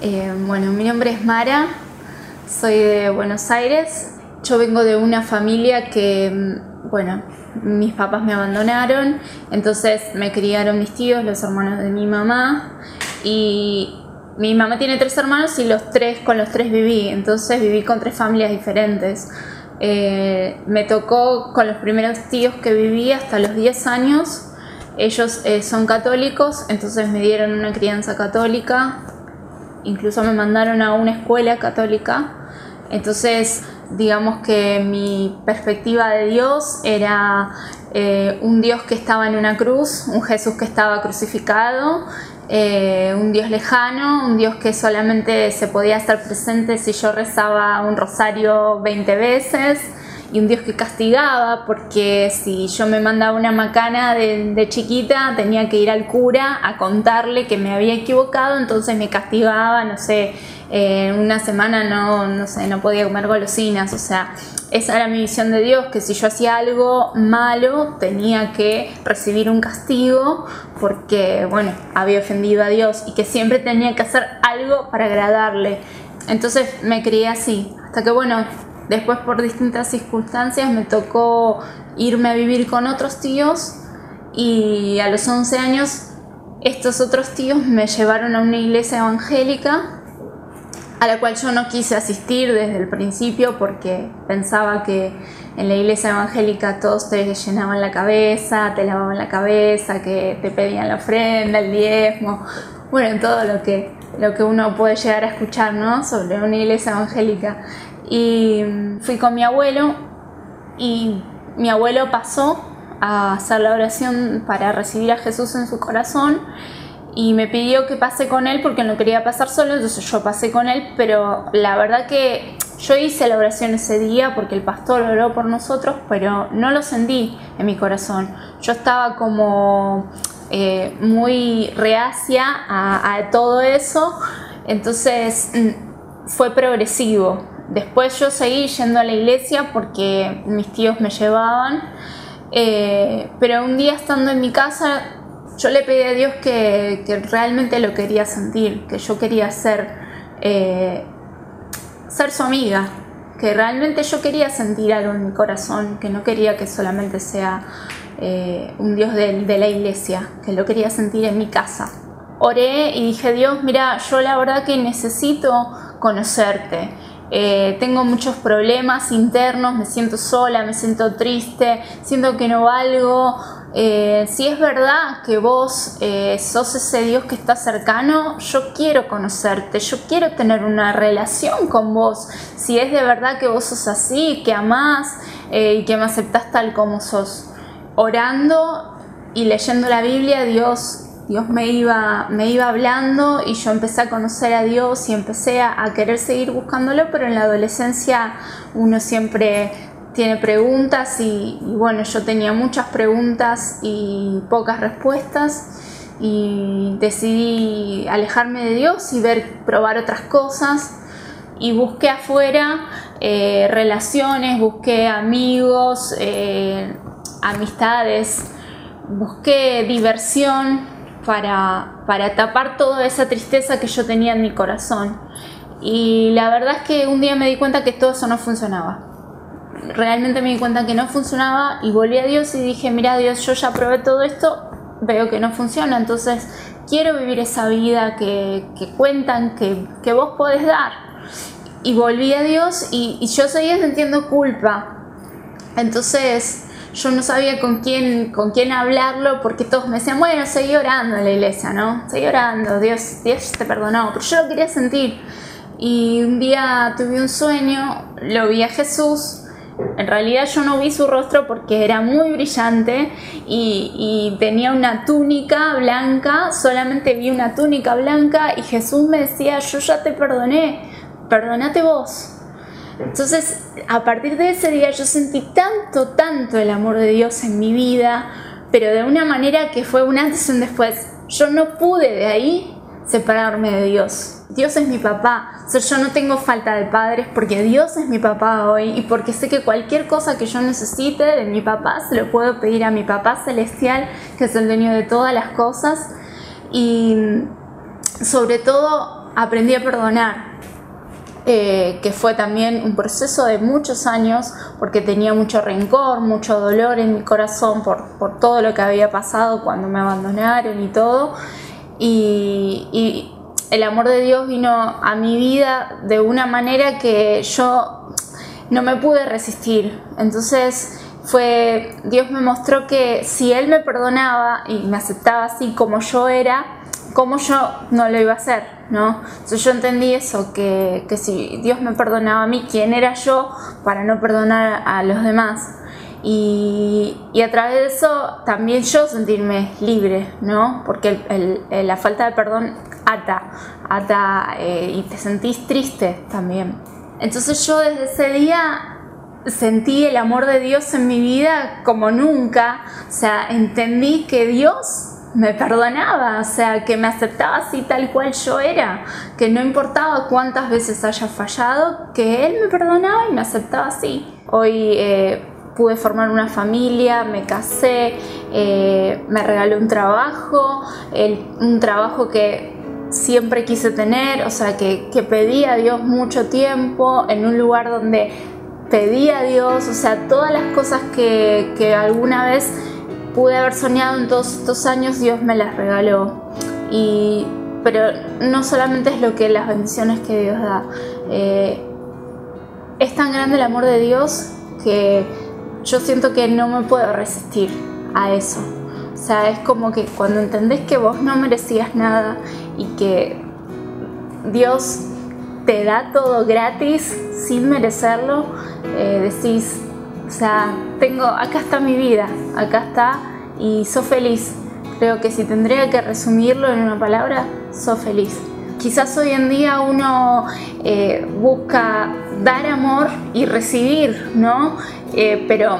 Eh, bueno, mi nombre es Mara, soy de Buenos Aires. Yo vengo de una familia que, mm, bueno, mis papás me abandonaron, entonces me criaron mis tíos, los hermanos de mi mamá, y mi mamá tiene tres hermanos y los tres, con los tres viví, entonces viví con tres familias diferentes. Eh, me tocó con los primeros tíos que viví hasta los 10 años. Ellos eh, son católicos, entonces me dieron una crianza católica, incluso me mandaron a una escuela católica. Entonces, digamos que mi perspectiva de Dios era eh, un Dios que estaba en una cruz, un Jesús que estaba crucificado, eh, un Dios lejano, un Dios que solamente se podía estar presente si yo rezaba un rosario 20 veces y un Dios que castigaba porque si yo me mandaba una macana de, chiquita tenía que ir al cura a contarle que me había equivocado, entonces me castigaba, no sé, en una semana no, no sé, no podía comer golosinas, o sea, esa era mi visión de Dios, que si yo hacía algo malo tenía que recibir un castigo porque, bueno, había ofendido a Dios y que siempre tenía que hacer algo para agradarle. Entonces me crié así, hasta que, bueno, después por distintas circunstancias me tocó irme a vivir con otros tíos y a los 11 años estos otros tíos me llevaron a una iglesia evangélica a la cual yo no quise asistir desde el principio porque pensaba que en la iglesia evangélica todos te llenaban la cabeza, te lavaban la cabeza, que te pedían la ofrenda, el diezmo, bueno, todo lo que, lo que uno puede llegar a escuchar ¿no? sobre una iglesia evangélica. Y fui con mi abuelo y mi abuelo pasó a hacer la oración para recibir a Jesús en su corazón y me pidió que pase con él porque no quería pasar solo, entonces yo pasé con él, pero la verdad que yo hice la oración ese día porque el pastor oró por nosotros, pero no lo sentí en mi corazón. Yo estaba como eh, muy reacia a, todo eso, entonces mm, fue progresivo. Después yo seguí yendo a la iglesia porque mis tíos me llevaban, eh, pero un día estando en mi casa yo le pedí a Dios que, realmente lo quería sentir, que yo quería ser, eh, ser su amiga, que realmente yo quería sentir algo en mi corazón, que no quería que solamente sea eh, un Dios de, la iglesia, que lo quería sentir en mi casa. Oré y dije, Dios, mira, yo la verdad que necesito conocerte. Eh, tengo muchos problemas internos, me siento sola, me siento triste, siento que no valgo. Eh, si es verdad que vos sos ese Dios que está cercano, yo quiero conocerte, yo quiero tener una relación con vos. Si es de verdad que vos sos así, que amás y que me aceptás tal como sos. Orando y leyendo la Biblia, Dios Dios me iba, me iba hablando y yo empecé a conocer a Dios y empecé a, querer seguir buscándolo, pero en la adolescencia uno siempre tiene preguntas y, bueno, yo tenía muchas preguntas y pocas respuestas y decidí alejarme de Dios y ver, probar otras cosas y busqué afuera eh, relaciones, busqué amigos, eh, amistades, busqué diversión para, para tapar toda esa tristeza que yo tenía en mi corazón. Y la verdad es que un día me di cuenta que todo eso no funcionaba. Realmente me di cuenta que no funcionaba y volví a Dios y dije, mira Dios, yo ya probé todo esto, veo que no funciona, entonces quiero vivir esa vida que, que cuentan, que, que, vos podés dar. Y volví a Dios y, y yo seguía sintiendo culpa. Entonces yo no sabía con quién, con quién hablarlo porque todos me decían, bueno, seguí orando en la iglesia, ¿no? Seguí orando, Dios, Dios te perdonó, pero yo lo quería sentir. Y un día tuve un sueño, lo vi a Jesús, en realidad yo no vi su rostro porque era muy brillante y, y, tenía una túnica blanca, solamente vi una túnica blanca y Jesús me decía, yo ya te perdoné, perdonate vos. Entonces, a partir de ese día yo sentí tanto, tanto el amor de Dios en mi vida, pero de una manera que fue un antes y un después. Yo no pude de ahí separarme de Dios. Dios es mi papá. yo no tengo falta de padres porque Dios es mi papá hoy y porque sé que cualquier cosa que yo necesite de mi papá se lo puedo pedir a mi papá celestial, que es el dueño de todas las cosas. Y sobre todo aprendí a perdonar. Eh, que fue también un proceso de muchos años, porque tenía mucho rencor, mucho dolor en mi corazón por, por todo lo que había pasado cuando me abandonaron y todo. Y, y, el amor de Dios vino a mi vida de una manera que yo no me pude resistir. Entonces fue, Dios me mostró que si Él me perdonaba y me aceptaba así como yo era, como yo no lo iba a hacer, ¿no? Entonces yo entendí eso, que, que si Dios me perdonaba a mí, ¿quién era yo para no perdonar a los demás? Y, y, a través de eso también yo sentirme libre, ¿no? Porque la falta de perdón ata, ata eh, y te sentís triste también. Entonces yo desde ese día sentí el amor de Dios en mi vida como nunca, o sea, entendí que Dios me perdonaba, o sea, que me aceptaba así tal cual yo era, que no importaba cuántas veces haya fallado, que Él me perdonaba y me aceptaba así. Hoy eh, pude formar una familia, me casé, eh, me regaló un trabajo, un trabajo que siempre quise tener, o sea, que, que pedí a Dios mucho tiempo en un lugar donde pedí a Dios, o sea, todas las cosas que, que alguna vez pude haber soñado en todos estos años, Dios me las regaló. Y, pero no solamente es lo que las bendiciones que Dios da. Eh, es tan grande el amor de Dios que yo siento que no me puedo resistir a eso. O sea, es como que cuando entendés que vos no merecías nada y que Dios te da todo gratis sin merecerlo, eh, decís, o sea, tengo, acá está mi vida, acá está y soy feliz. Creo que si tendría que resumirlo en una palabra, soy feliz. Quizás hoy en día uno eh, busca dar amor y recibir, ¿no? Eh, pero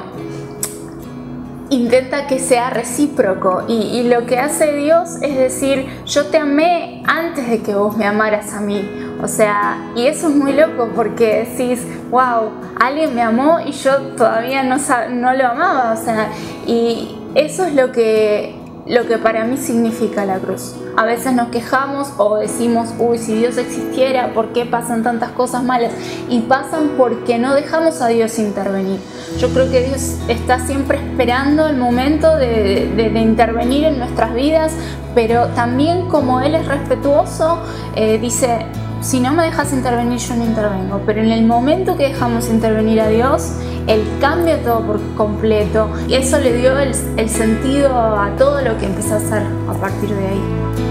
intenta que sea recíproco y, lo que hace Dios es decir, yo te amé antes de que vos me amaras a mí. O sea, y eso es muy loco porque decís, wow, alguien me amó y yo todavía no, no lo amaba. O sea, y eso es lo que, lo que para mí significa la cruz. A veces nos quejamos o decimos, uy, si Dios existiera, ¿por qué pasan tantas cosas malas? Y pasan porque no dejamos a Dios intervenir. Yo creo que Dios está siempre esperando el momento de, intervenir en nuestras vidas, pero también como Él es respetuoso, eh, dice, si no me dejas intervenir, yo no intervengo. Pero en el momento que dejamos intervenir a Dios, Él cambia todo por completo. Y eso le dio el, el sentido a todo lo que empezó a hacer a partir de ahí.